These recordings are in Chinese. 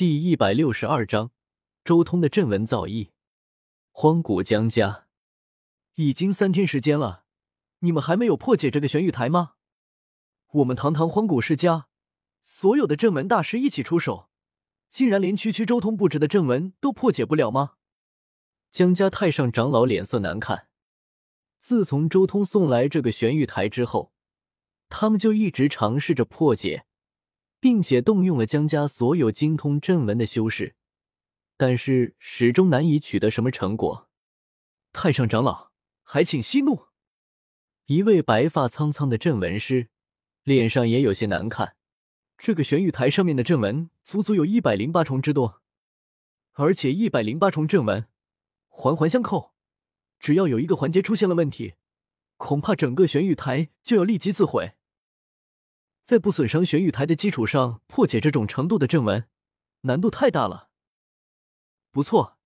第一百六十二章，周通的阵文造诣。荒古江家，已经三天时间了，你们还没有破解这个玄玉台吗？我们堂堂荒古世家，所有的阵文大师一起出手，竟然连区区周通布置的阵文都破解不了吗？江家太上长老脸色难看。自从周通送来这个玄玉台之后，他们就一直尝试着破解。并且动用了江家所有精通阵文的修士，但是始终难以取得什么成果。太上长老，还请息怒。一位白发苍苍的阵文师，脸上也有些难看。这个玄玉台上面的阵文足足有一百零八重之多，而且一百零八重阵文环环相扣，只要有一个环节出现了问题，恐怕整个玄玉台就要立即自毁。在不损伤玄玉台的基础上破解这种程度的阵文，难度太大了。不错，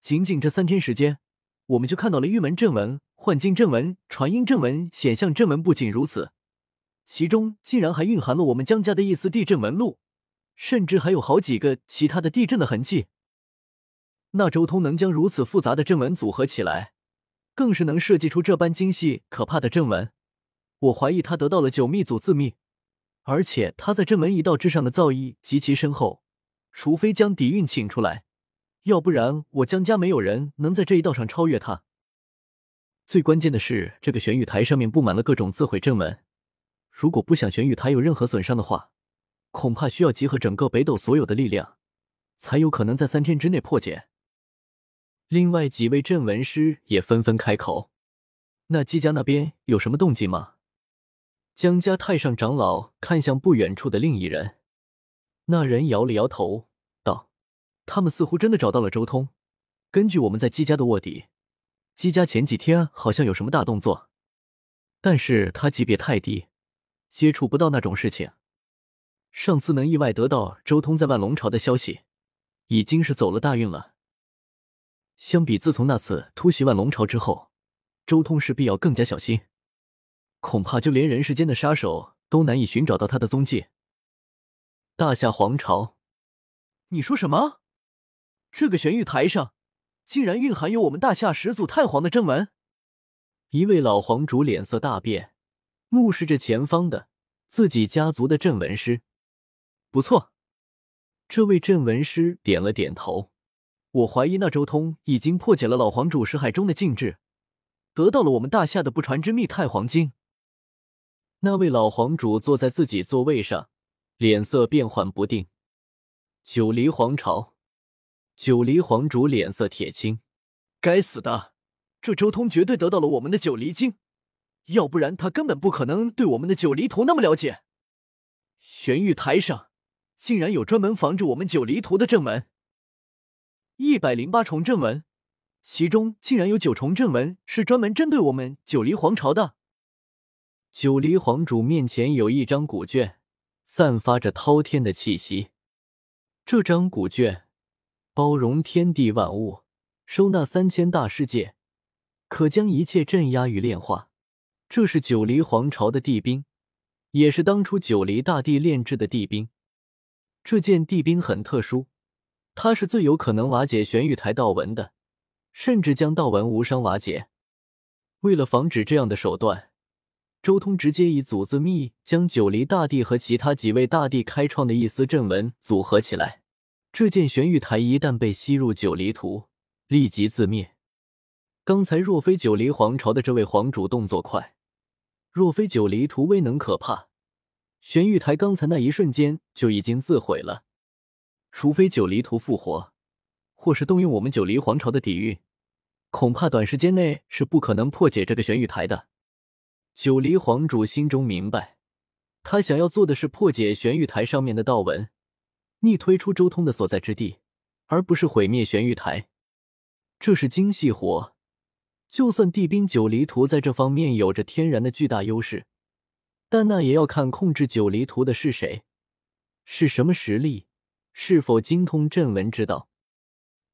仅仅这三天时间，我们就看到了玉门阵文、幻境阵文、传音阵文、显象阵文。不仅如此，其中竟然还蕴含了我们江家的一丝地震纹路，甚至还有好几个其他的地震的痕迹。那周通能将如此复杂的阵文组合起来，更是能设计出这般精细可怕的阵文。我怀疑他得到了九秘祖自秘。而且他在这门一道之上的造诣极其深厚，除非将底蕴请出来，要不然我江家没有人能在这一道上超越他。最关键的是，这个玄玉台上面布满了各种自毁阵文，如果不想玄玉台有任何损伤的话，恐怕需要集合整个北斗所有的力量，才有可能在三天之内破解。另外几位阵文师也纷纷开口：“那姬家那边有什么动静吗？”江家太上长老看向不远处的另一人，那人摇了摇头，道：“他们似乎真的找到了周通。根据我们在姬家的卧底，姬家前几天好像有什么大动作，但是他级别太低，接触不到那种事情。上次能意外得到周通在万龙朝的消息，已经是走了大运了。相比自从那次突袭万龙朝之后，周通势必要更加小心。”恐怕就连人世间的杀手都难以寻找到他的踪迹。大夏皇朝，你说什么？这个玄玉台上竟然蕴含有我们大夏始祖太皇的正文？一位老皇主脸色大变，目视着前方的自己家族的镇文师。不错，这位镇文师点了点头。我怀疑那周通已经破解了老皇主识海中的禁制，得到了我们大夏的不传之秘太皇经。那位老皇主坐在自己座位上，脸色变幻不定。九黎皇朝，九黎皇主脸色铁青。该死的，这周通绝对得到了我们的九黎经，要不然他根本不可能对我们的九黎图那么了解。玄玉台上竟然有专门防着我们九黎图的阵门，一百零八重阵门，其中竟然有九重阵门是专门针对我们九黎皇朝的。九黎皇主面前有一张古卷，散发着滔天的气息。这张古卷包容天地万物，收纳三千大世界，可将一切镇压与炼化。这是九黎皇朝的地兵，也是当初九黎大帝炼制的地兵。这件地兵很特殊，它是最有可能瓦解玄玉台道纹的，甚至将道纹无伤瓦解。为了防止这样的手段。周通直接以祖字秘将九黎大帝和其他几位大帝开创的一丝阵文组合起来。这件玄玉台一旦被吸入九黎图，立即自灭。刚才若非九黎皇朝的这位皇主动作快，若非九黎图威能可怕，玄玉台刚才那一瞬间就已经自毁了。除非九黎图复活，或是动用我们九黎皇朝的底蕴，恐怕短时间内是不可能破解这个玄玉台的。九黎皇主心中明白，他想要做的是破解玄玉台上面的道纹，逆推出周通的所在之地，而不是毁灭玄玉台。这是精细活，就算地兵九黎图在这方面有着天然的巨大优势，但那也要看控制九黎图的是谁，是什么实力，是否精通阵文之道。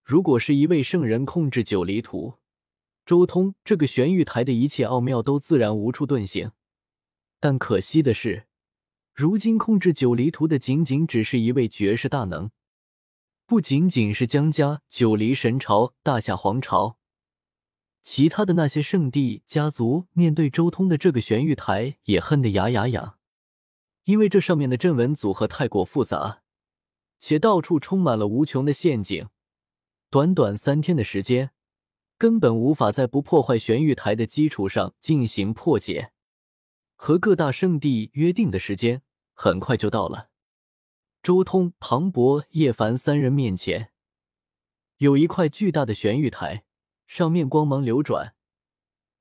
如果是一位圣人控制九黎图，周通这个玄玉台的一切奥妙都自然无处遁形，但可惜的是，如今控制九黎图的仅仅只是一位绝世大能。不仅仅是江家、九黎神朝、大夏皇朝，其他的那些圣地家族面对周通的这个玄玉台也恨得牙痒痒，因为这上面的阵纹组合太过复杂，且到处充满了无穷的陷阱。短短三天的时间，根本无法在不破坏玄玉台的基础上进行破解。和各大圣地约定的时间很快就到了。周通、庞博、叶凡三人面前有一块巨大的玄玉台，上面光芒流转，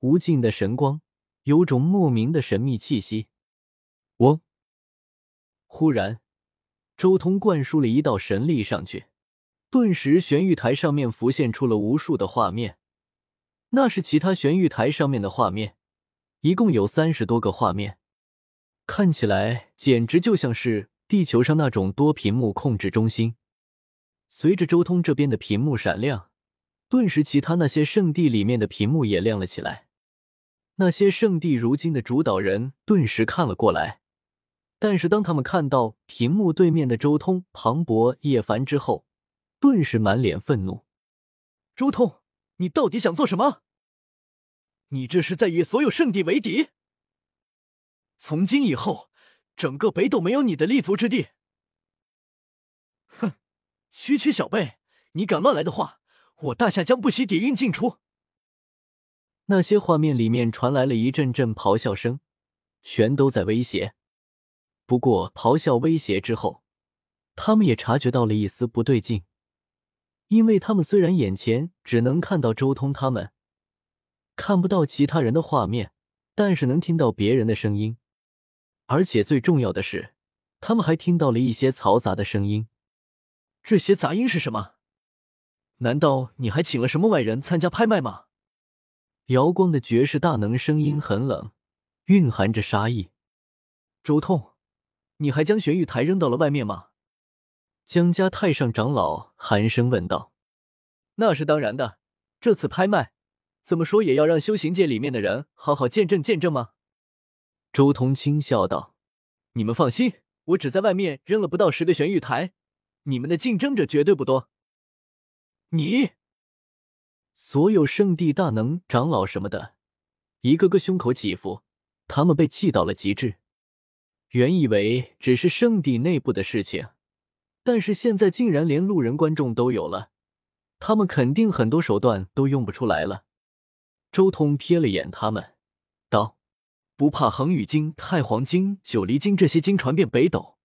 无尽的神光，有种莫名的神秘气息。嗡！忽然，周通灌输了一道神力上去，顿时玄玉台上面浮现出了无数的画面，那是其他玄玉台上面的画面，一共有三十多个画面，看起来简直就像是。地球上那种多屏幕控制中心，随着周通这边的屏幕闪亮，顿时其他那些圣地里面的屏幕也亮了起来。那些圣地如今的主导人顿时看了过来，但是当他们看到屏幕对面的周通、庞博、叶凡之后，顿时满脸愤怒：“周通，你到底想做什么？你这是在与所有圣地为敌？从今以后。”整个北斗没有你的立足之地！哼，区区小辈，你敢乱来的话，我大夏将不惜底蕴尽出。那些画面里面传来了一阵阵咆哮声，全都在威胁。不过咆哮威胁之后，他们也察觉到了一丝不对劲，因为他们虽然眼前只能看到周通他们，看不到其他人的画面，但是能听到别人的声音。而且最重要的是，他们还听到了一些嘈杂的声音。这些杂音是什么？难道你还请了什么外人参加拍卖吗？瑶光的绝世大能声音很冷，蕴含着杀意。周通，你还将玄玉台扔到了外面吗？江家太上长老寒声问道。那是当然的，这次拍卖，怎么说也要让修行界里面的人好好见证见证吗？周通轻笑道：“你们放心，我只在外面扔了不到十个玄玉台，你们的竞争者绝对不多。”你，所有圣地大能长老什么的，一个个胸口起伏，他们被气到了极致。原以为只是圣地内部的事情，但是现在竟然连路人观众都有了，他们肯定很多手段都用不出来了。周通瞥了眼他们，道。不怕恒宇经、太黄经、九黎经这些经传遍北斗，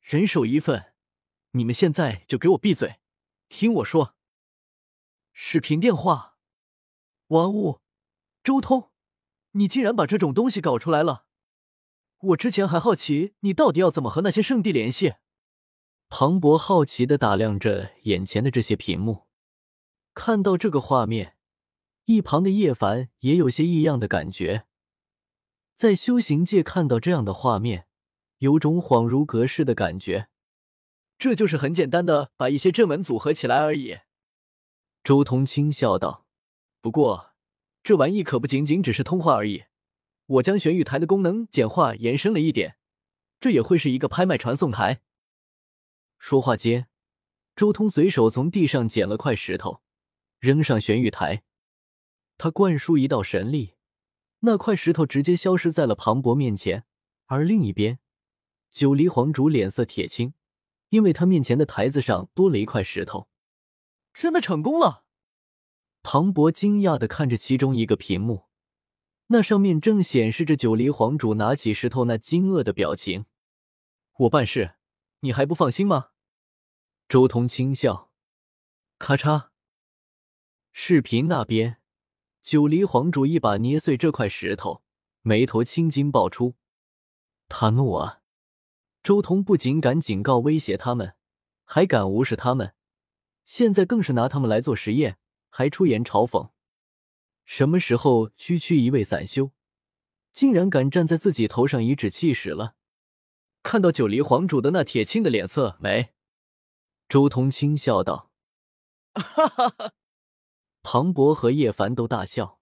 人手一份。你们现在就给我闭嘴，听我说。视频电话，哇呜！周通，你竟然把这种东西搞出来了！我之前还好奇你到底要怎么和那些圣地联系。庞博好奇的打量着眼前的这些屏幕，看到这个画面，一旁的叶凡也有些异样的感觉。在修行界看到这样的画面，有种恍如隔世的感觉。这就是很简单的把一些阵纹组合起来而已。周通轻笑道：“不过，这玩意可不仅仅只是通话而已。我将玄玉台的功能简化延伸了一点，这也会是一个拍卖传送台。”说话间，周通随手从地上捡了块石头，扔上玄玉台。他灌输一道神力。那块石头直接消失在了庞博面前，而另一边，九黎皇主脸色铁青，因为他面前的台子上多了一块石头。真的成功了！庞博惊讶的看着其中一个屏幕，那上面正显示着九黎皇主拿起石头那惊愕的表情。我办事，你还不放心吗？周通轻笑。咔嚓，视频那边。九黎皇主一把捏碎这块石头，眉头青筋爆出。他怒啊！周通不仅敢警告威胁他们，还敢无视他们，现在更是拿他们来做实验，还出言嘲讽。什么时候区区一位散修，竟然敢站在自己头上颐指气使了？看到九黎皇主的那铁青的脸色没？周通轻笑道：“哈哈哈。”庞博和叶凡都大笑。